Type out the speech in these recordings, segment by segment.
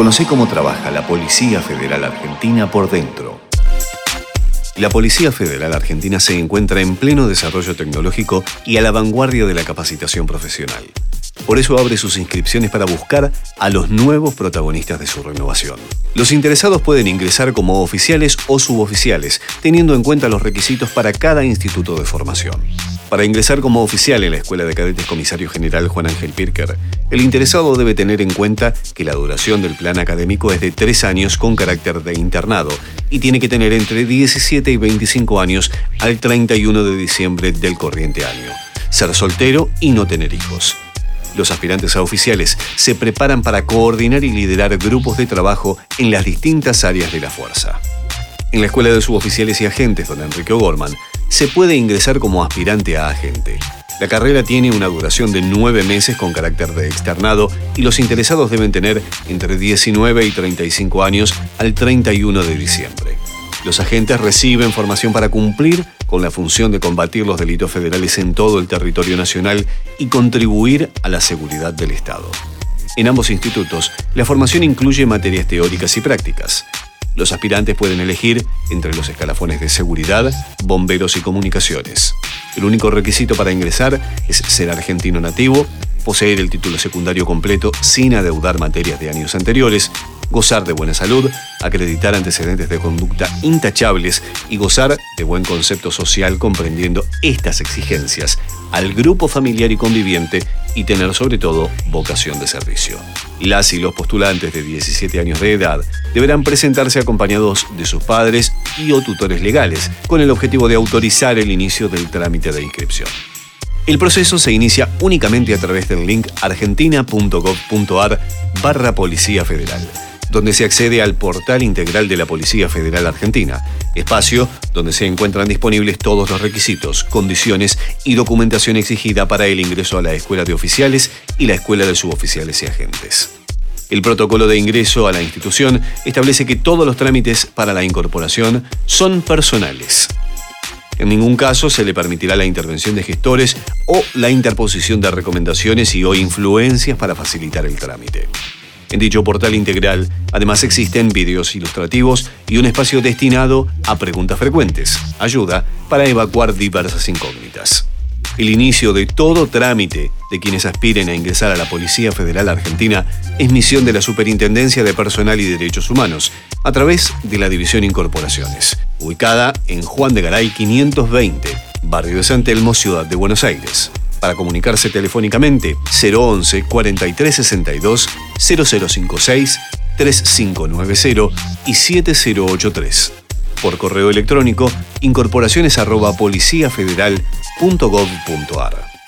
Conoce cómo trabaja la Policía Federal Argentina por dentro. La Policía Federal Argentina se encuentra en pleno desarrollo tecnológico y a la vanguardia de la capacitación profesional. Por eso abre sus inscripciones para buscar a los nuevos protagonistas de su renovación. Los interesados pueden ingresar como oficiales o suboficiales, teniendo en cuenta los requisitos para cada instituto de formación. Para ingresar como oficial en la Escuela de Cadetes Comisario General Juan Ángel Pirker, el interesado debe tener en cuenta que la duración del plan académico es de tres años con carácter de internado y tiene que tener entre 17 y 25 años al 31 de diciembre del corriente año, ser soltero y no tener hijos. Los aspirantes a oficiales se preparan para coordinar y liderar grupos de trabajo en las distintas áreas de la fuerza. En la Escuela de Suboficiales y Agentes, don Enrique O'Gorman, se puede ingresar como aspirante a agente. La carrera tiene una duración de nueve meses con carácter de externado y los interesados deben tener entre 19 y 35 años al 31 de diciembre. Los agentes reciben formación para cumplir con la función de combatir los delitos federales en todo el territorio nacional y contribuir a la seguridad del Estado. En ambos institutos, la formación incluye materias teóricas y prácticas. Los aspirantes pueden elegir entre los escalafones de seguridad, bomberos y comunicaciones. El único requisito para ingresar es ser argentino nativo, poseer el título secundario completo sin adeudar materias de años anteriores gozar de buena salud, acreditar antecedentes de conducta intachables y gozar de buen concepto social comprendiendo estas exigencias al grupo familiar y conviviente y tener sobre todo vocación de servicio. Las y los postulantes de 17 años de edad deberán presentarse acompañados de sus padres y o tutores legales con el objetivo de autorizar el inicio del trámite de inscripción. El proceso se inicia únicamente a través del link argentina.gov.ar barra Policía Federal donde se accede al portal integral de la Policía Federal Argentina, espacio donde se encuentran disponibles todos los requisitos, condiciones y documentación exigida para el ingreso a la Escuela de Oficiales y la Escuela de Suboficiales y Agentes. El protocolo de ingreso a la institución establece que todos los trámites para la incorporación son personales. En ningún caso se le permitirá la intervención de gestores o la interposición de recomendaciones y o influencias para facilitar el trámite. En dicho portal integral, además existen vídeos ilustrativos y un espacio destinado a preguntas frecuentes, ayuda para evacuar diversas incógnitas. El inicio de todo trámite de quienes aspiren a ingresar a la Policía Federal Argentina es misión de la Superintendencia de Personal y Derechos Humanos, a través de la División Incorporaciones, ubicada en Juan de Garay 520, barrio de San Telmo, Ciudad de Buenos Aires. Para comunicarse telefónicamente 011 4362 0056 3590 y 7083. Por correo electrónico incorporaciones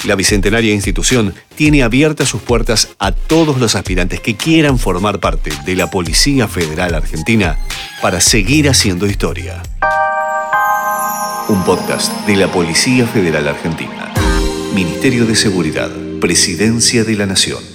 La bicentenaria institución tiene abiertas sus puertas a todos los aspirantes que quieran formar parte de la Policía Federal Argentina para seguir haciendo historia. Un podcast de la Policía Federal Argentina. Ministerio de Seguridad, Presidencia de la Nación.